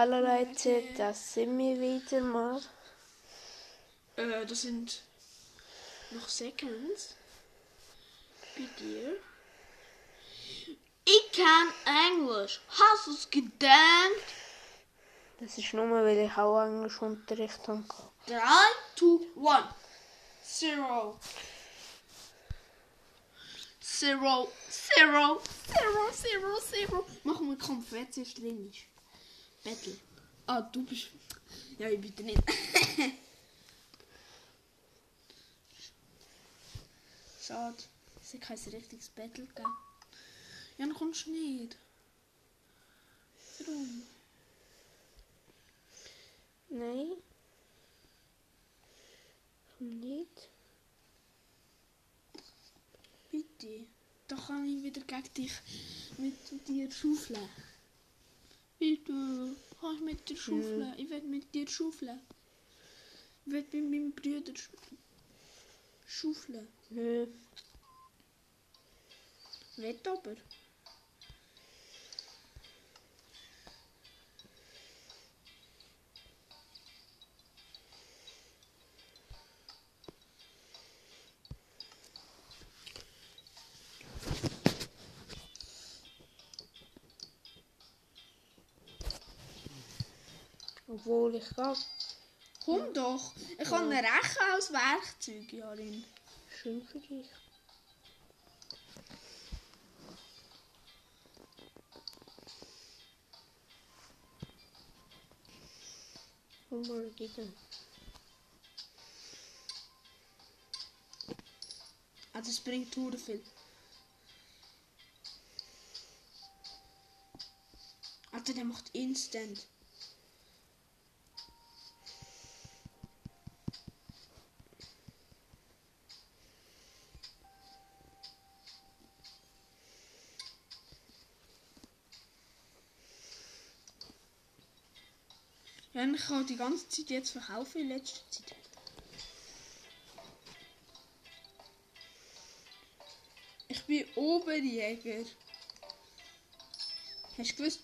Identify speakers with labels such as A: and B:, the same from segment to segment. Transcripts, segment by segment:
A: Hallo Leute, das sind wir wieder mal.
B: Äh, das sind noch Seconds. Bei dir. Ich kann Englisch. Hast du es gedacht?
A: Das ist nur, weil ich auch Englischunterricht habe.
B: 3, 2, 1. Zero. Zero. Zero. Zero. Zero. Zero. Machen wir drin ist. Battle. Ah, du bist... Ja, ich bitte nicht. Schade. Es hat kein richtiges Battle gegeben. Ja, dann kommst du nicht. Warum?
A: Nein. Komm nicht.
B: Bitte. Da kann ich wieder gegen dich mit dir schaufeln. Bitte. Kannst mit dir schaufeln? Ich will mit dir schaufeln. Ich will mit meinem Bruder sch schaufeln.
A: Nö.
B: Nicht aber.
A: Obwohl ich kann.
B: Komm doch. Ich kann eine Rechen als Werkzeug, Jarin.
A: Schön für dich. Komm mal wieder.
B: Ah, das bringt hure viel. Alter, der macht instant. Und ich habe die ganze Zeit jetzt verkaufen in letzter Zeit. Ich bin Oberjäger. Hast du gewusst?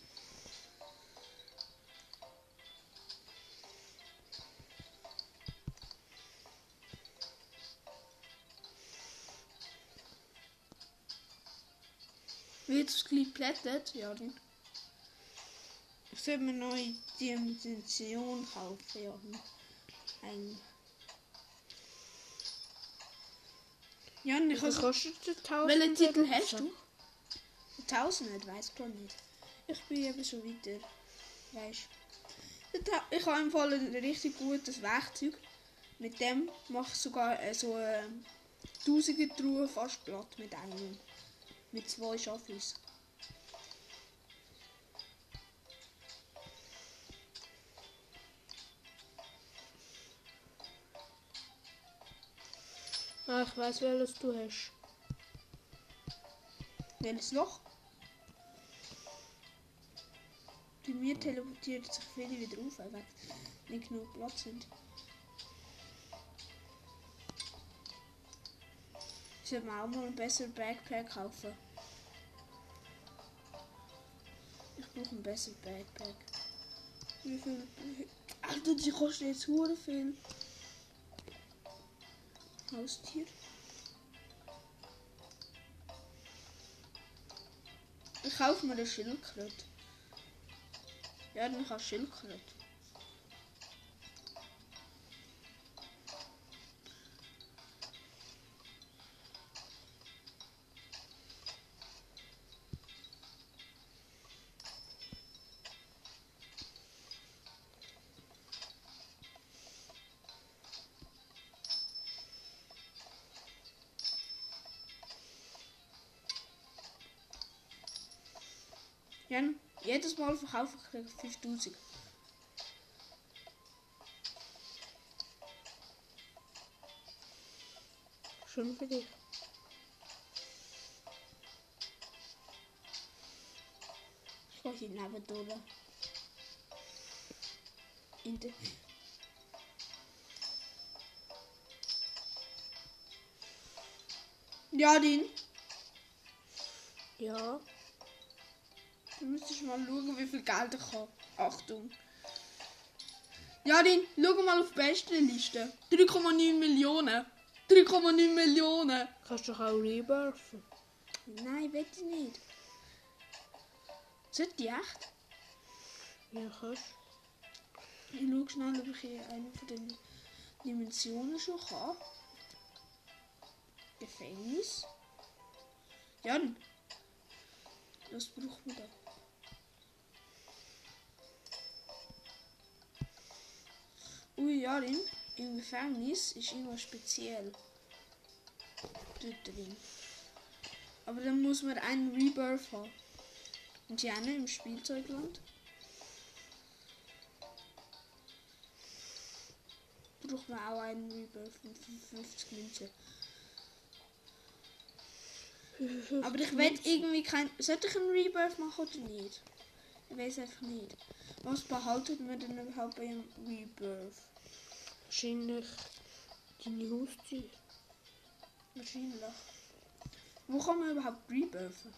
B: Wird es gleich plättet? Ja, dann. Ich sollte mir neue Dimension kaufen, ja. Ein. Ja, und ich
A: Was
B: habe
A: kostet der 1000?
B: welchen Titel hast du? 1000, weiß ich gar nicht. Ich bin eben schon weiter. Weißt du? Ich habe im Fall ein richtig gutes Werkzeug. Mit dem mache ich sogar äh, so eine tausende Truhe fast platt mit einem. Mit zwei Schaffis.
A: Ah, ich weiß, welches du hast.
B: Welches Loch? Bei mir teleportiert sich viele wieder auf, weil nicht genug Platz sind. Ich sollte mir auch mal ein besseres Backpack kaufen. Ich brauche ein besseres Backpack. Wie viel? Alter, die kosten jetzt hure viel. Haustier. Ich kaufe mir eine Schildkröte. Ja, dann kann Schildkröte. Mal verkaufe ich kriege ich 5000.
A: Schön für dich.
B: Ich gehe hier neben durch. In der Ja, den.
A: Ja.
B: Du müsstest mal schauen, wie viel Geld ich habe. Achtung. Jarin, schau mal auf die beste Liste. 3,9 Millionen. 3,9 Millionen.
A: Kannst du doch auch rebirthen.
B: Nein, ich nicht. Sind die echt?
A: Ja, kannst
B: Ich schaue schnell, ob ich hier eine von den Dimensionen schon kann. Gefängnis. Jan. Was braucht man da? Ui, Jarin, im Gefängnis ist irgendwas speziell. Dort drin. Aber dann muss man einen Rebirth haben. Und eine im Spielzeugland. braucht man auch einen Rebirth von 55 Münzen. Aber ich will irgendwie kein. Sollte ich einen Rebirth machen oder nicht? Ich weiß einfach nicht. Was behaltet man denn überhaupt bei einem Rebirth?
A: Wahrscheinlich deine Haustier.
B: Wahrscheinlich. Wo kann man überhaupt rebirthen?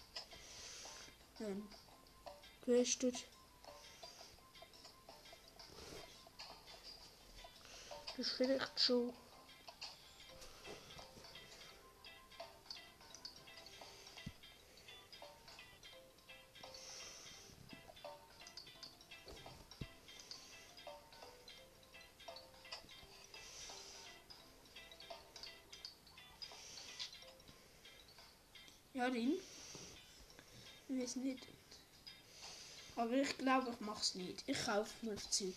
A: Weißt du? Das ist vielleicht schon.
B: Ja, Rin. Ich weiß nicht. Aber ich glaube, ich mache es nicht. Ich kaufe mir Zeug.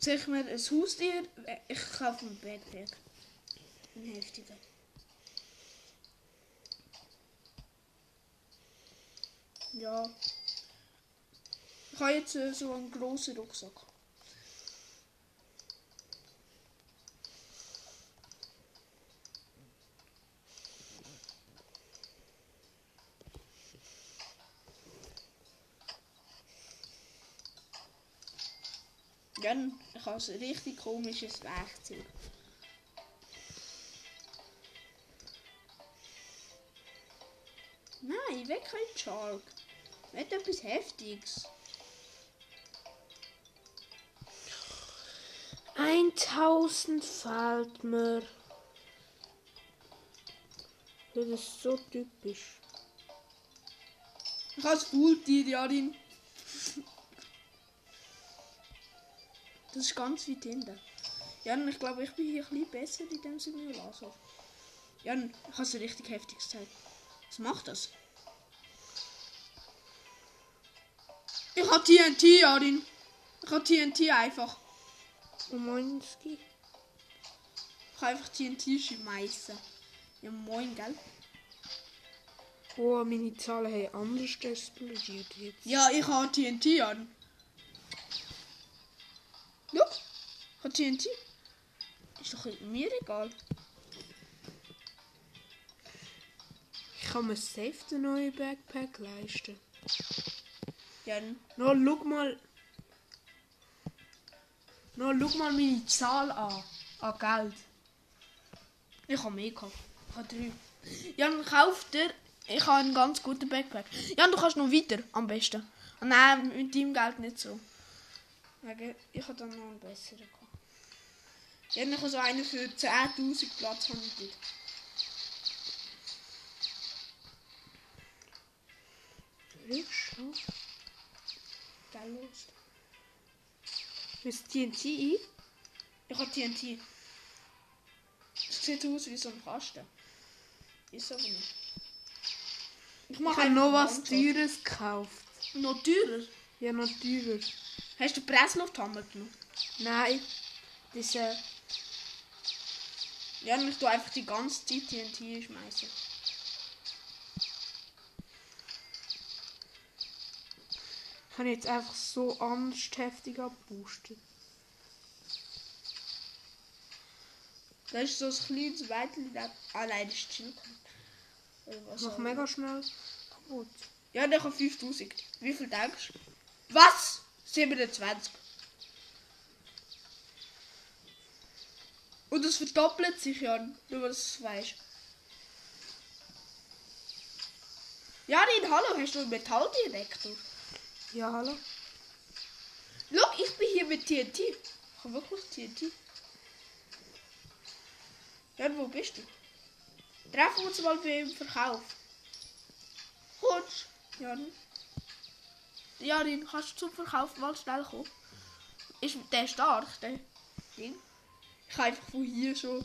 B: Ich mir ein Haustier? Ich kaufe einen Backpack. Ein heftiger. Ja. Ich habe jetzt so einen großen Rucksack. Ja, ich habe ein richtig komisches Werkzeug. Nein, weg kein Shark. Nicht etwas Heftiges.
A: 1000 fehlt mir. Das ist so typisch.
B: Ich habe ein Faultier, Jarin. Das ist ganz weit hinten. Jan, ich glaube, ich bin hier ein bisschen besser in dem Simulator. Jan, ich habe es richtig heftig gezeigt. Was macht das? Ich habe TNT, Jarin. Ich habe TNT einfach.
A: Omanski.
B: Ich kann einfach TNT schmeißen. Ja, moin, gell?
A: Oh, meine Zahlen haben anders explodiert jetzt.
B: Ja, ich habe TNT an. Habe TNT. Ist doch mir egal.
A: Ich kann mir safe den neuen Backpack leisten.
B: Ja,
A: No, schau mal. No, schau mal meine Zahl an. An Geld.
B: ich habe mehr gehabt. Ich habe drei. Jan, kauf dir. Ich habe einen ganz guten Backpack. Jan, du kannst noch weiter, am besten. Ah, nein, mit deinem Geld nicht so. Ich habe dann noch einen besseren gehabt. Ich habe so einen für 10.000 Platz. Ich
A: schon.
B: Gell, los.
A: Ist TNT ein?
B: Ich habe TNT. Das sieht aus wie so ein Kasten. Ist aber nicht. Ich
A: Ich
B: mache
A: habe noch was Teures gekauft.
B: Noch teurer?
A: Ja, noch teurer.
B: Hast du Presslufthammer genommen?
A: Nein. Das äh,
B: Ja, und ich tue einfach die ganze Zeit TNT schmeißen.
A: ich habe jetzt einfach so anders heftig abgeboostet.
B: Da ist so ein kleines Mädchen, das allein ist chill. Oder was auch
A: mega schnell kaputt.
B: Ja, der hat 5000. Wie viel denkst du? Was? 27. Und es verdoppelt sich ja, nur du es weißt. Ja, den Hallo, hast du einen Metalldetektor?
A: Ja, hallo?
B: Schau, ich bin hier mit TNT. Ich habe wirklich TNT. Jan, wo bist du? Treffen wir uns mal bei im Verkauf. Kommst Jan? Jarin, kannst du zum Verkauf mal schnell kommen? Ist der stark, der Ding? Einfach von hier schon.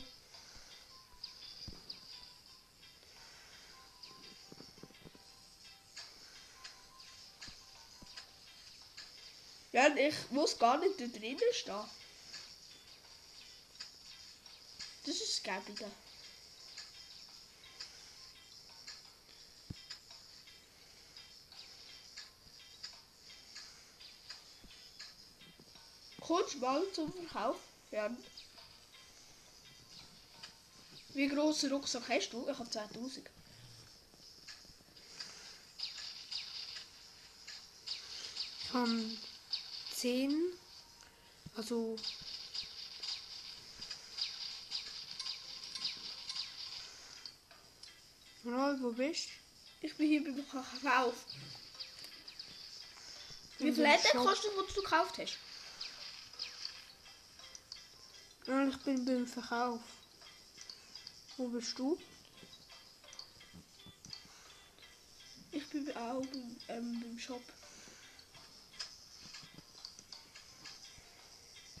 B: Ja, ich muss gar nicht da drinnen stehen. Das ist das. Kommst mal zum Verkauf? Ja. Wie großen Rucksack hast du? Ich habe 2000.
A: Ich habe 10. Also. Ronald, wo bist
B: Ich bin hier beim Verkauf. Wie viel hat der gekostet, was du gekauft hast?
A: du? Ja, ich bin beim Verkauf. Wo bist du?
B: Ich bin auch beim, ähm, beim Shop.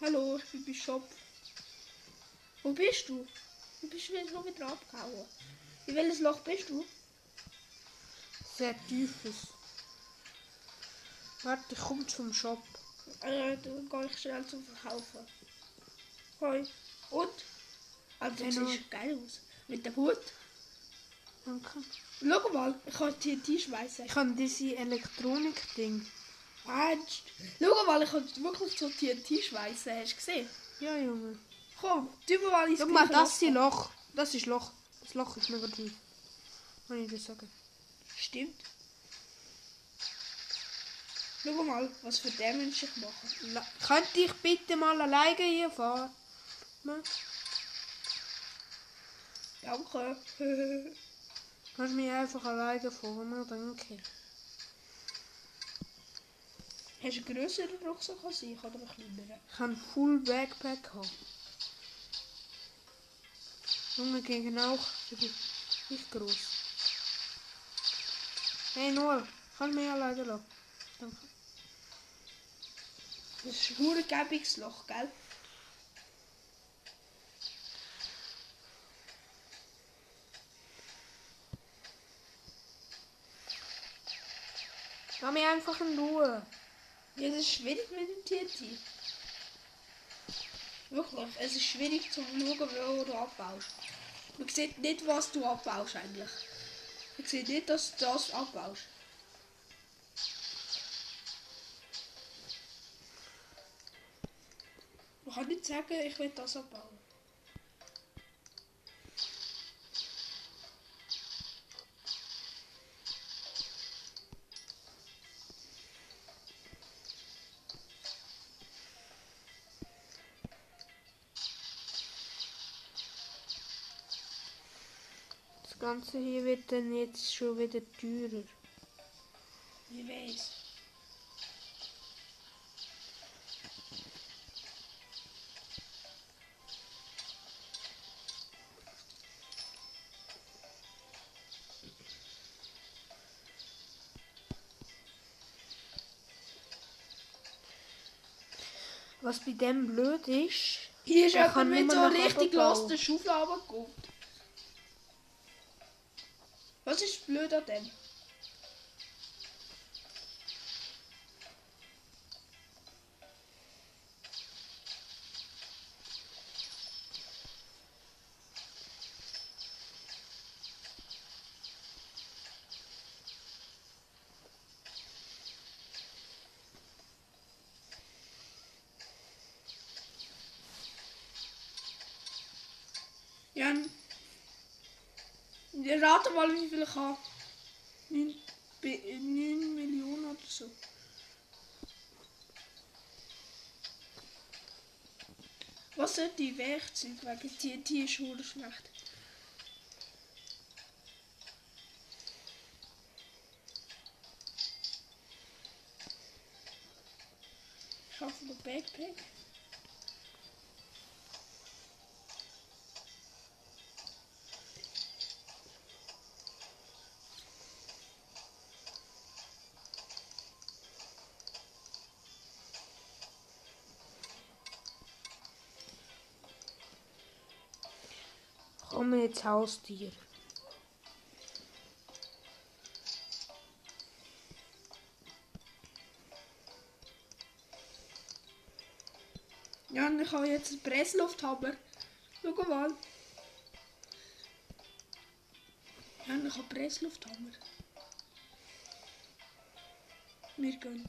B: Hallo, ich bin beim Shop. Wo bist du? Du bist wieder so wieder abgehauen. In welches Loch bist du?
A: Sehr tiefes. Warte, ich komme zum Shop.
B: Äh, dann gehe ich schnell zum Verkaufen. Hoi. Und? Also, das
A: Hallo.
B: sieht geil aus. Mit dem Hut.
A: Danke.
B: Schau mal, ich kann TNT schmeißen.
A: Ich habe diese Elektronik-Ding.
B: Mensch. Schau mal, ich kann wirklich so TNT schmeißen. Hast du gesehen?
A: Ja, Junge.
B: Komm, tu mir mal ins
A: Schau mal, das ist
B: Loch.
A: Das ist Loch. Das Loch ist mega tief. Kann ich dir sagen.
B: Stimmt. Schau mal, was für Damage ich mache.
A: La Könnte ich bitte mal alleine hier fahren?
B: Danke.
A: Kannst mich einfach alleine fahren? Danke.
B: Hast du einen grösseren Rucksack als ich oder einen kleineren?
A: Ich habe Full Backpack. Junge, gegen auch. Ich bin nicht groß. Hey Noel, kannst du mich alleine lassen? Danke.
B: Das ist ein Loch, gell?
A: Lass mich einfach in Ruhe.
B: Das ist schwierig mit dem TNT. Wirklich, es ist schwierig zu schauen, wo du abbaust. Man sieht nicht, was du abbaust eigentlich. Man sieht nicht, dass du das abbaust. Man kann nicht sagen, ich will das abbauen.
A: Ganze hier wird dann jetzt schon wieder teurer.
B: Wie weiß.
A: Was bei dem blöd ist,
B: Hier ist jemand
A: kann
B: mit so richtig
A: bauen.
B: losten Schaufel runtergekommen. Was ist blöd an dem? Jan, rate mal, wie viel ich habe. 9, 9 Millionen oder so. Was sind die Werkzeuge? Wegen TNT ist schon schlecht.
A: Jetzt Haustier.
B: Ja, und ich habe jetzt einen Presslufthammer. Schau mal. Ja, und ich habe einen Presslufthammer. Wir gehen.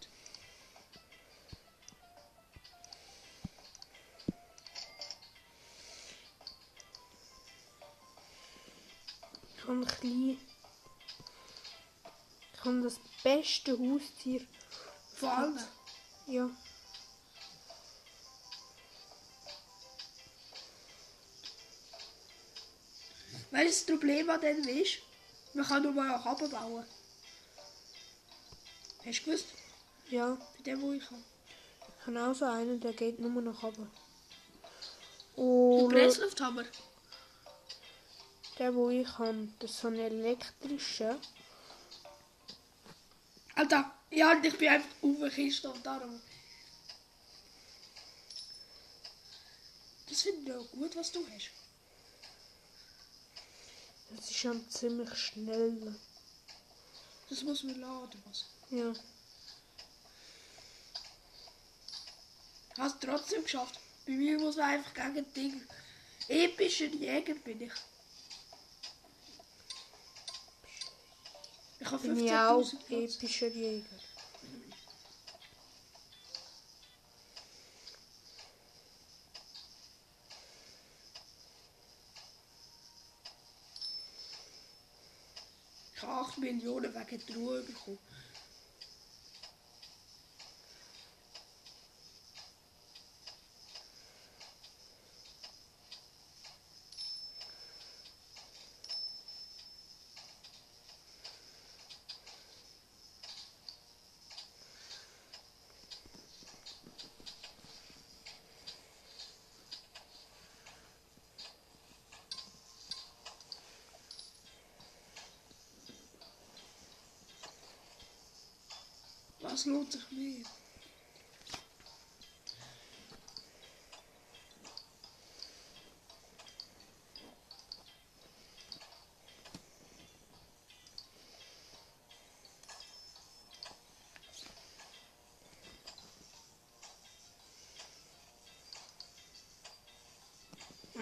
A: Klein. Ich habe das beste Haustier.
B: Von allen.
A: Ja.
B: Das Problem an dem ist, man kann nur mal nach oben bauen. Hast du gewusst?
A: Ja.
B: Bei dem, wo ich habe.
A: Ich habe auch so einen, der geht nur nach oben.
B: Der
A: Und
B: Presslufthammer.
A: Der, wo ich habe, das ist so ein elektrischer.
B: Alter, ja, ich bin einfach auf der Kiste und darum. Das finde ich auch gut, was du hast.
A: Das ist schon ziemlich schnell.
B: Das muss man laden, was?
A: Ja.
B: Hast trotzdem geschafft. Bei mir muss man einfach gegen Ding. Epischer Jäger bin ich. Ich habe
A: Bin ich auch
B: 15.000 Platz.
A: epischer Jäger.
B: Ich habe 8 Millionen wegen Ruhe bekommen. Was lohnt sich mehr?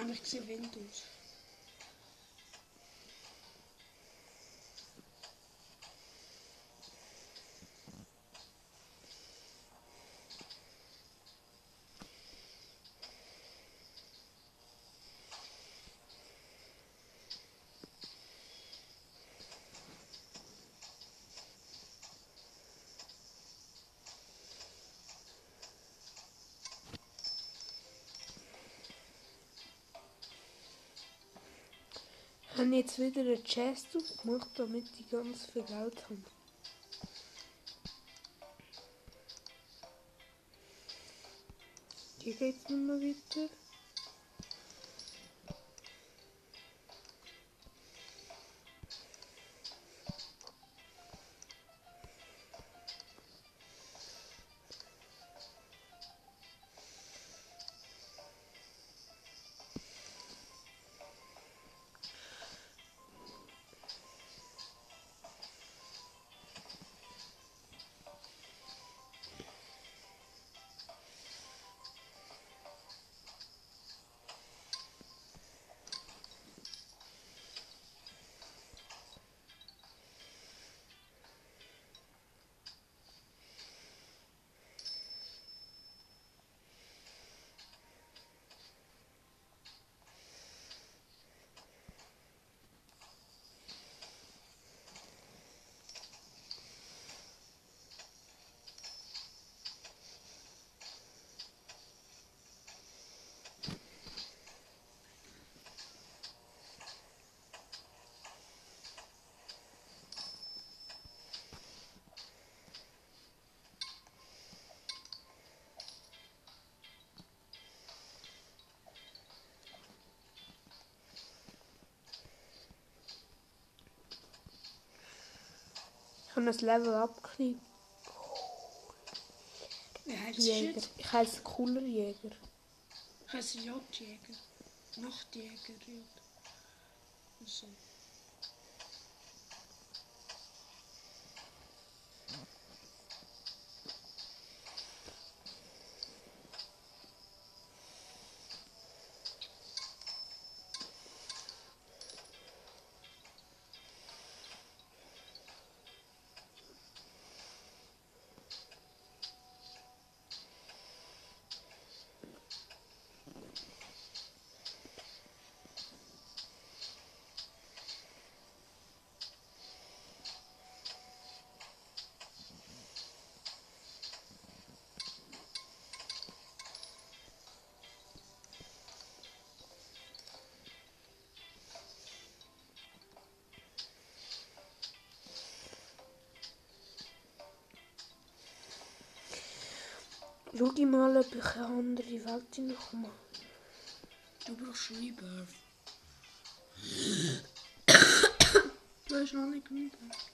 B: Aber ich sehe Wind aus.
A: Habe jetzt wieder eine Chest aufgemacht, damit ich ganz viel Geld habe. Hier geht es nochmal weiter. Habe ein Level up gekriegt.
B: Wie heißt
A: Jäger.
B: jetzt?
A: Ich heiße cooler Jäger.
B: Ich heiße Jagdjäger. Nachtjäger, ja. Also.
A: Schau mal, ob ich eine andere Welt hineinkomme.
B: Du brauchst Rebirth. du hast noch nicht Rebirth.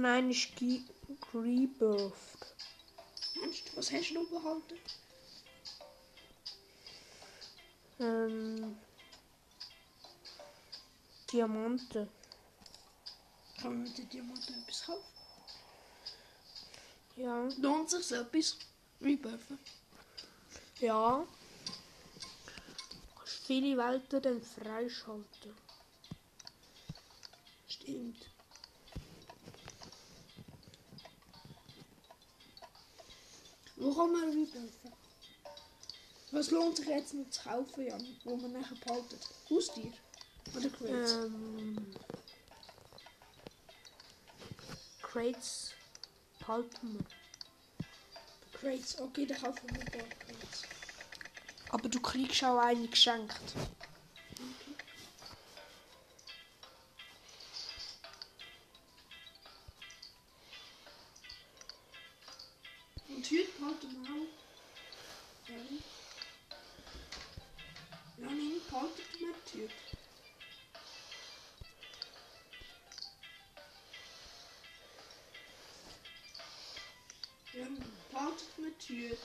B: Ich
A: einen Ski rebirthed.
B: Meinst du, was hast du behalten?
A: Ähm, Diamanten.
B: Kann man mit den Diamanten etwas kaufen?
A: Ja.
B: Lohnt sich etwas? Rebirthen?
A: Ja. Du kannst viele Welten dann freischalten.
B: Stimmt. Kann man Rebirthen? Was lohnt sich jetzt noch zu kaufen, Jan, wo man nachher behaltet? Haustier? Oder Crates?
A: Ähm, Crates behalten wir.
B: Crates, okay, dann kaufen wir ein paar Crates.
A: Aber du kriegst auch eine geschenkt.
B: Und heute behalten wir. Ja. Ja, nein, behalten wir wir die Tür.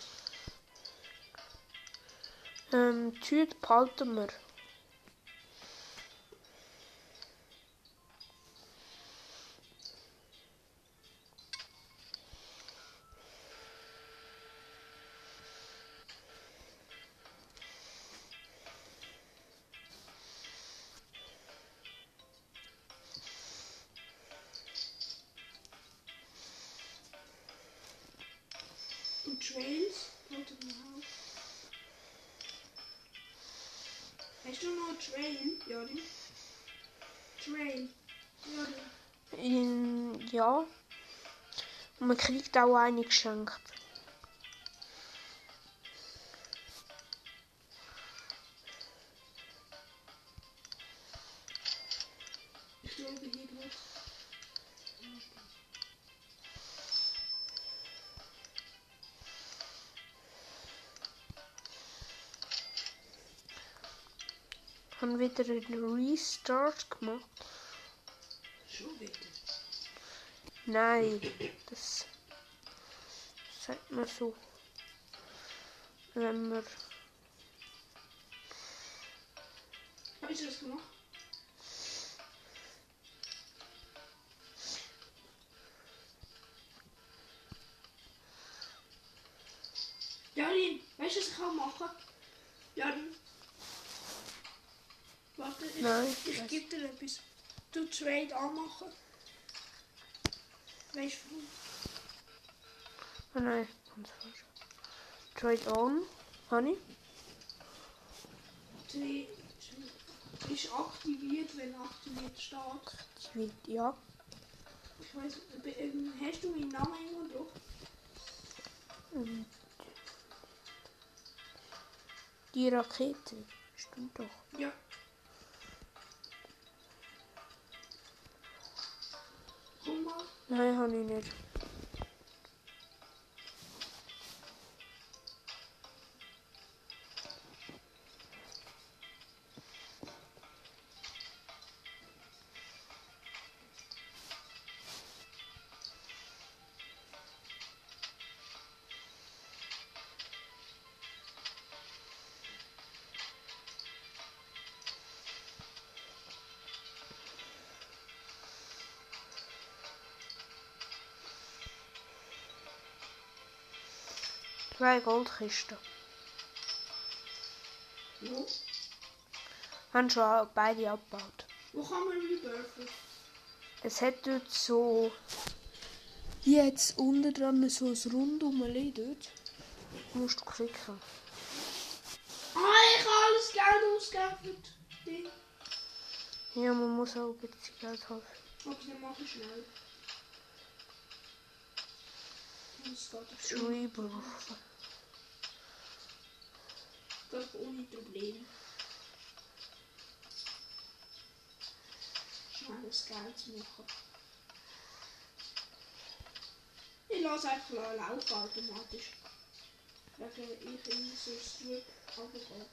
A: Ähm, Tüte behalten wir.
B: Behalten wir auch. Hast du noch einen Trail, Jari? Trail. Jari.
A: In, ja. Und man kriegt auch eine geschenkt. Wieder einen Restart gemacht.
B: Schon wieder.
A: Nein, das sagt man so. Wenn man.
B: Hast du das? Jarin, weißt du, was ich kann machen? Warte, ich,
A: Nein,
B: ich
A: was?
B: gebe dir etwas. Du Trade anmachen. Weißt du,
A: Oh nein, ganz falsch. Trade on. Honey?
B: Trade. ist aktiviert, wenn aktiviert steht.
A: Aktiviert, ja.
B: Ich weiß, ähm, hast du meinen Namen irgendwo drauf?
A: Und die Rakete. Stimmt doch.
B: Ja.
A: Nein, habe ich nicht. Zwei Goldkisten.
B: Wo?
A: Haben schon beide abgebaut.
B: Wo kann man rebirthen?
A: Es hat dort so. Jetzt unten dran so ein Rundum dort. Musst du klicken.
B: Ah, ich habe alles Geld ausgegeben. die-
A: Ja, man muss auch ein bisschen Geld haben.
B: Okay, dann mach ich schnell. Das geht geht ohne Problem. Schnell das Geld zu machen. Ich lasse einfach la- laufen automatisch. Wegen ich in so Strip runtergehe.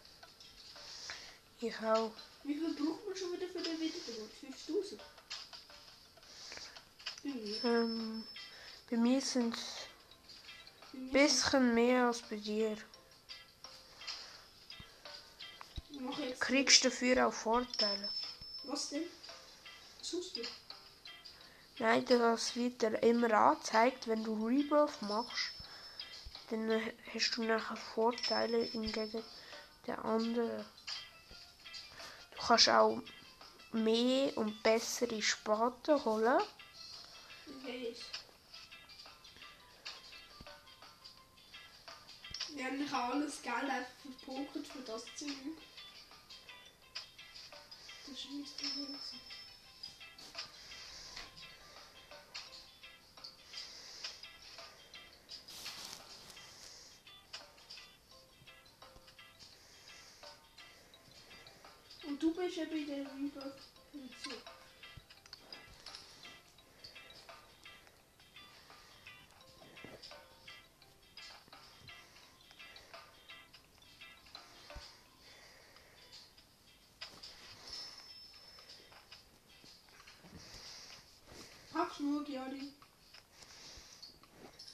A: Ich auch.
B: Wie viel braucht man schon wieder für den Wiedergeburt? 5000? Bei mir.
A: Ähm, bei mir sind es ein bisschen mehr als bei dir. Kriegst dafür auch Vorteile.
B: Was denn? Suchst du?
A: Nein, das wird dir immer angezeigt, wenn du Rebirth machst. Dann hast du nachher Vorteile hingegen der anderen. Du kannst auch mehr und bessere Spaten holen.
B: Ich weiß. Ja, ich habe alles Geld einfach verpokert für das Zeug. Das ist nicht so gewesen. Und du bist ja bei der Rebirth-Funktion. Hab's nur, Jari.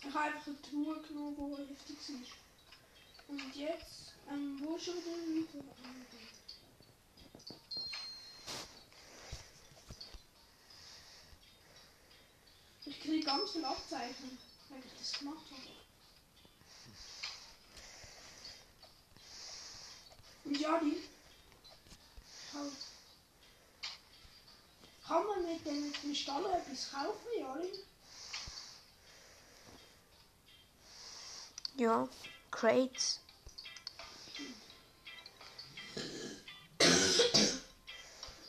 B: Ich habe einfach eine Truhe genommen, die heftig ist. Und jetzt, ähm, wo schon wieder Reaper? Ich kriege ganz viel Abzeichen, wenn ich das gemacht habe. Und Jari, schau. Kann man mit den Kristallen etwas kaufen, Jari?
A: Ja, Crates.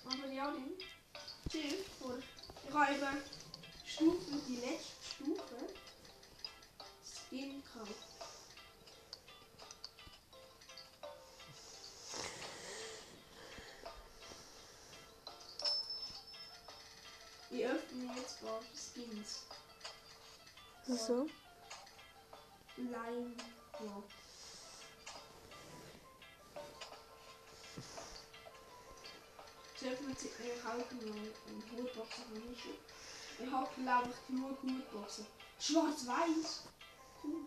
B: Aber dir vor, ich habe eben Stufe, die letzte Stufe, Skin gekauft. Mal Skins.
A: So.
B: Lime Block. Zuerst mal ich kaufe noch eine Hutbox habe ich habe glaube ich genug Hutboxen. Schwarz-Weiß. Cool.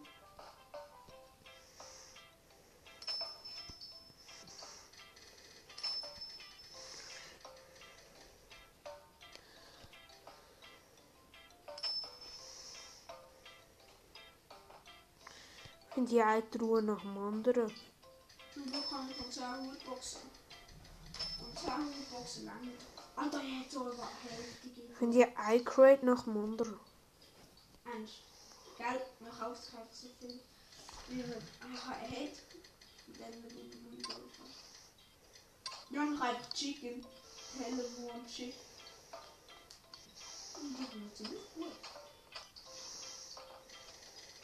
B: Da kann ich von 10 Hutboxen. Und 10 Hutboxen lang. Alter, ich hätte so eine Hälfte gegeben.
A: Finde ich ein Crate nach dem anderen.
B: Eins. Gell, man kauft sich einfach so viel. Wie man einfach hat. Dann man in den Golf hat. Ja, ich habe Chicken. Helle Wurm, Chicken. Und die sind ziemlich gut.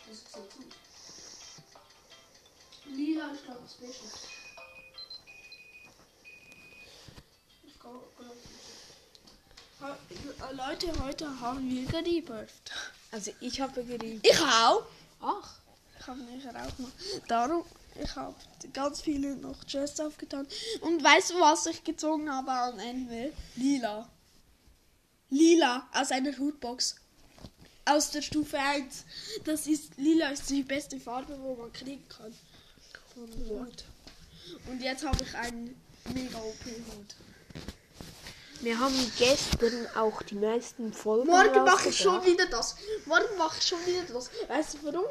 B: Das sieht gut. Lila ist glaube ich das Beste. Ich glaube, Leute, heute haben wir gerebirthed.
A: Also ich habe geriebt.
B: Ich auch. Ach, ich habe auch noch. Darum, ich habe ganz viele noch Chests aufgetan. Und weißt du, was ich gezogen habe am Ende? Lila. Lila aus einer Hutbox. Aus der Stufe 1. Das ist, lila ist die beste Farbe, wo man kriegen kann. Hut. Und jetzt habe ich einen mega OP-Hut.
A: Wir haben gestern auch die meisten Folgen
B: Morgen mache ich schon wieder das. Morgen mache ich schon wieder das. Weißt du warum?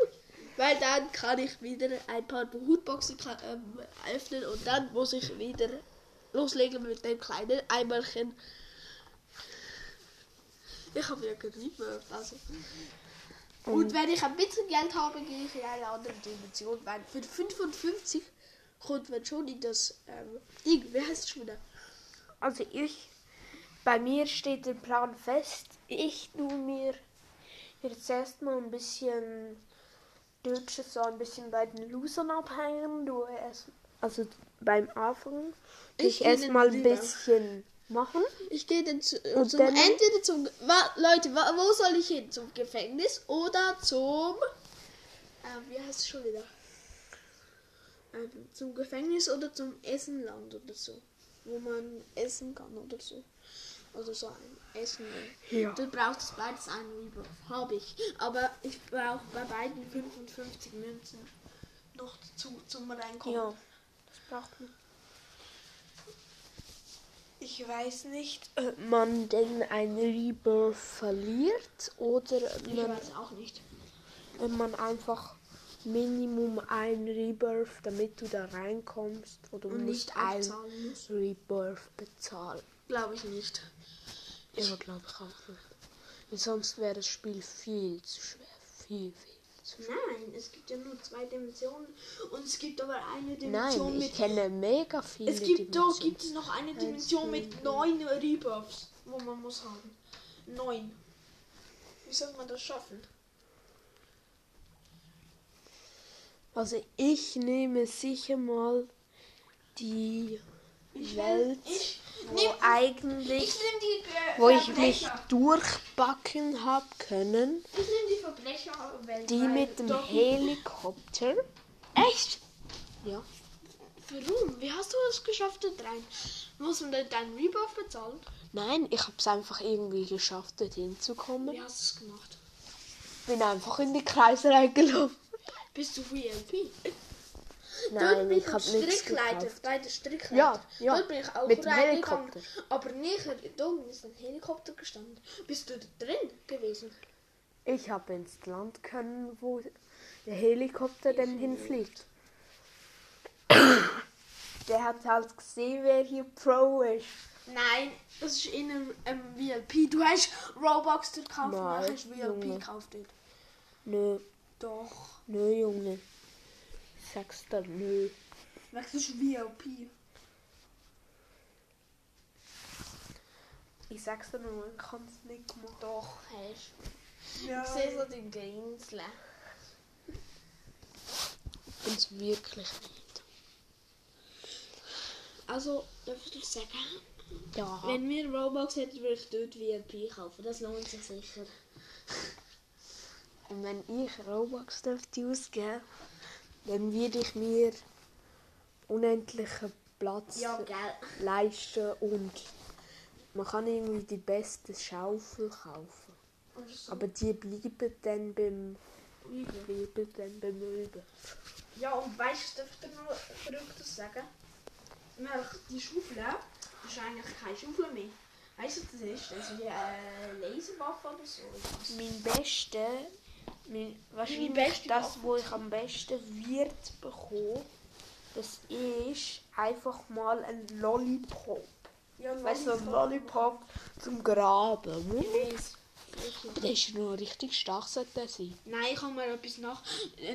B: Weil dann kann ich wieder ein paar Hutboxen ähm, öffnen und dann muss ich wieder loslegen mit dem kleinen Eimerchen. Ich habe ja gerieben. Also. Und wenn ich ein bisschen Geld habe, gehe ich in eine andere Dimension. Weil für 55 kommt man schon in das ähm, Ding. Wie heißt es schon wieder?
A: Also ich, bei mir steht der Plan fest. Ich tue mir jetzt erstmal ein bisschen Deutsches so ein bisschen bei den Losern abhängen. Du erst, also beim Anfang.
B: Ich
A: Ich erstmal ein bisschen machen.
B: Ich gehe dann zu,
A: Und
B: zum entweder zum wa, Leute, wa, wo soll ich hin? Zum Gefängnis oder zum äh, wie heißt es schon wieder? Ähm, zum Gefängnis oder zum Essenland oder so, wo man essen kann oder so. Oder so ein Essen.
A: Ja.
B: Du brauchst beides einen Rebirth. Habe ich. Aber ich brauche bei beiden 55 Münzen noch dazu zum Reinkommen.
A: Ja, das braucht man. Ich weiß nicht, ob man denn ein Rebirth verliert oder
B: Ich
A: man,
B: weiß auch nicht.
A: ob man einfach Minimum ein Rebirth, damit du da reinkommst oder
B: Und
A: musst
B: nicht
A: ein. Rebirth bezahlen.
B: Glaube ich nicht.
A: Ja, glaube ich auch nicht. Sonst wäre das Spiel viel zu schwer. Viel, viel zu schwer.
B: Nein, es gibt ja nur zwei Dimensionen und es gibt aber eine Dimension
A: Nein, ich
B: mit.
A: kenne mega viele
B: Es gibt doch gibt es noch eine Dimension mit neun Rebuffs, wo man muss haben. Neun. Wie soll man das schaffen?
A: Also ich nehme sicher mal die Welt,
B: Ich
A: wo eigentlich,
B: Ich die
A: wo ich mich durchbacken habe können,
B: die
A: die mit dem
B: dort-
A: Helikopter.
B: Echt?
A: Ja.
B: Warum? Wie hast du es geschafft da rein? Muss man deinen Rebuff bezahlen?
A: Nein, ich habe es einfach irgendwie geschafft, dorthin zu kommen.
B: Wie hast du es gemacht?
A: Bin einfach in die Kreise reingelaufen.
B: Bist du VIP?
A: Nein,
B: Dort bin
A: ich
B: ich
A: habe nichts
B: Strickleiter, bei der Strickleiter.
A: Ja, ja.
B: Dort bin ich auch
A: Mit
B: reingegangen. Aber nicht, da ist ein Helikopter gestanden. Bist du da drin gewesen?
A: Ich habe ins Land können, wo der Helikopter denn hinfliegt. Der hat halt gesehen, wer hier Pro ist.
B: Nein, das ist in einem ähm, VIP. Du hast Robux dort gekauft und
A: Nein,
B: dann hast VIP
A: Junge.
B: gekauft dort.
A: Nö,
B: Doch.
A: nö, Junge. Ich sag's dir, nö.
B: Was ist VIP?
A: Ich sag's dir nur, ich kann's nicht gemacht.
B: Doch, hast
A: Ja.
B: Ich sehe so den Grinseln.
A: Ich bin's wirklich nicht.
B: Also, darf ich sagen,
A: Ja.
B: wenn wir Robux hätten, würde ich dort VIP kaufen. Das lohnt sich sicher.
A: Und wenn ich Robux dürfte ausgeben, dann würde ich mir unendlichen Platz
B: Ja,
A: leisten und man kann irgendwie die beste Schaufel kaufen.
B: So.
A: Aber die bleiben dann beim
B: Übel.
A: bleiben dann beim Üben.
B: Ja, und weißt du, darf ich dir noch Verrücktes sagen? Die Schaufel, ist eigentlich keine Schaufel mehr. Weißt du, was das ist? Das ist wie eine Laserwaffe oder so.
A: Mein beste, mein, wahrscheinlich das, wo ich am besten wird bekommen, das ist einfach mal ein Lollipop.
B: Ja,
A: Weißt du, ein Lollipop zum Graben. Der ist noch richtig stark, sollte der sein.
B: Nein, ich habe mal etwas nach.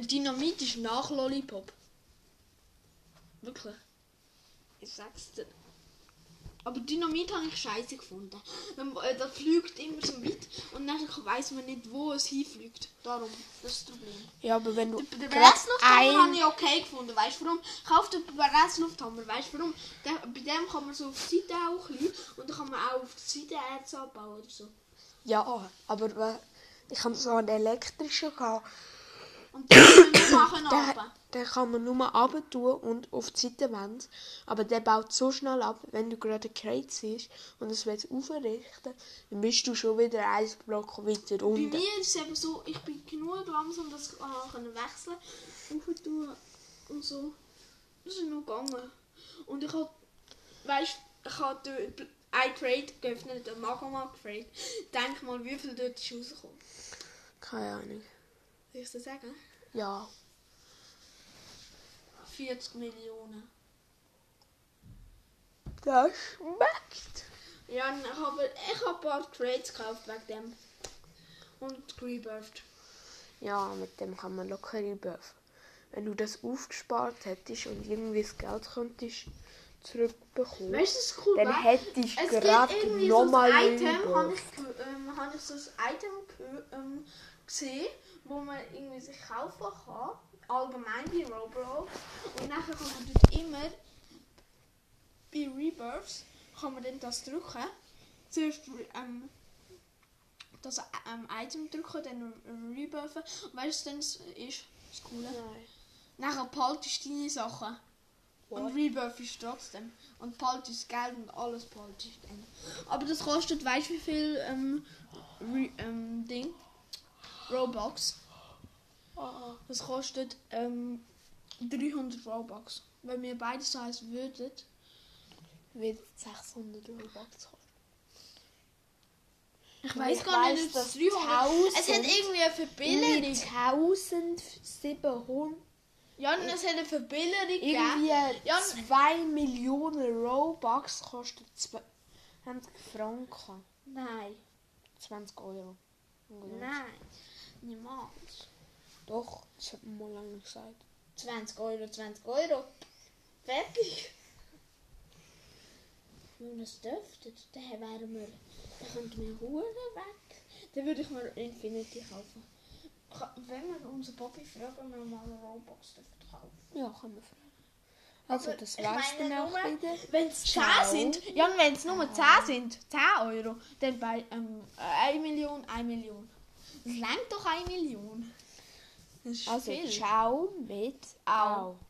B: Dynamit ist nach Lollipop. Wirklich. Ich sag's dir. Aber Dynamit habe ich scheiße gefunden. Dann, äh, das fliegt immer so mit und dann weiß man nicht, wo es hinfliegt. Darum, das ist das Problem.
A: Ja, aber wenn du
B: Den den Presslufthammer habe
A: ein...
B: ich okay gefunden. Weißt du warum? Kauf den Presslufthammer. Weißt du warum? Der, bei dem kann man so auf die Seite auch ein bisschen und dann kann man auch auf die Seite Erz abbauen oder so.
A: Ja, aber we- ich habe so einen elektrischen gehabt.
B: Und dann können wir machen
A: Den, kann man nur runter tun und auf die Seite wenden. Aber der baut so schnell ab, wenn du gerade einen Crate siehst und es willst aufrichten, dann bist du schon wieder ein Block weiter
B: Bei
A: unten.
B: mir ist es eben so, ich bin genug langsam, dass ich auch können wechseln kann. tun und so. Das ist nur gegangen. Und ich habe, weißt ich habe ein Crate geöffnet, den Magma Crate. Denk mal, wie viel dort ist rausgekommen.
A: Keine Ahnung.
B: Soll ich das sagen?
A: Ja.
B: 40 Millionen.
A: Das schmeckt.
B: Ja, ich habe, ich habe ein paar Crates gekauft wegen dem. Und Rebirthed.
A: Ja, mit dem kann man locker rebirthen. Wenn du das aufgespart hättest und irgendwie das Geld könntest zurückbekommen,
B: Weißt cool,
A: dann
B: weil
A: hättest du gerade
B: irgendwie so
A: nochmal
B: ein Item, habe ich, ähm, hab ich so ein Item ähm, gesehen, wo man irgendwie sich kaufen kann, allgemein bei Roblox. Und nachher kann man dort immer bei Rebirths kann man dann das drücken. Zuerst ähm, das ähm, Item drücken, dann rebirthen. Und weißt du, dann ist das Coole?
A: Nein.
B: Nachher behaltest du deine Sachen. Und
A: What?
B: Rebirth ist trotzdem. Und behaltest Geld und alles behaltest dann. Aber das kostet, weißt du wie viel ähm, Re ähm, Ding? Robux.
A: Ah.
B: Das kostet ähm, 300 Robux. Wenn wir beide so eins würden.
A: Wird 600 Euro kosten.
B: Ich
A: weiß gar nicht, dass
B: dass 300. Es hat
A: 1000
B: irgendwie eine Verbilligung.
A: 1700
B: Ja, und es hat eine Verbilligung gegeben.
A: irgendwie
B: Ja,
A: 2 Millionen Robux kostet 20 Franken.
B: Nein.
A: 20 Euro.
B: Nein. Niemals.
A: Doch, das hat man mal lange gesagt.
B: 20 Euro, 20 Euro. Fertig. Wenn wir es dürften, dann wären wir, dann könnten wir Huren weg. Dann würde ich mir Infinity kaufen. Ka- Wenn wir unseren Bobby fragen, wir mal einen Robux kaufen.
A: Ja, kann man fragen. Also,
B: Aber
A: das
B: ich
A: war's dann auch wieder.
B: Wenn es 10
A: Ciao.
B: sind, ja, wenn es nur 10 sind, 10 Euro, dann bei ähm, 1 Million, 1 Million. Das langt doch 1 Million. Ist
A: Also, ciao mit Au.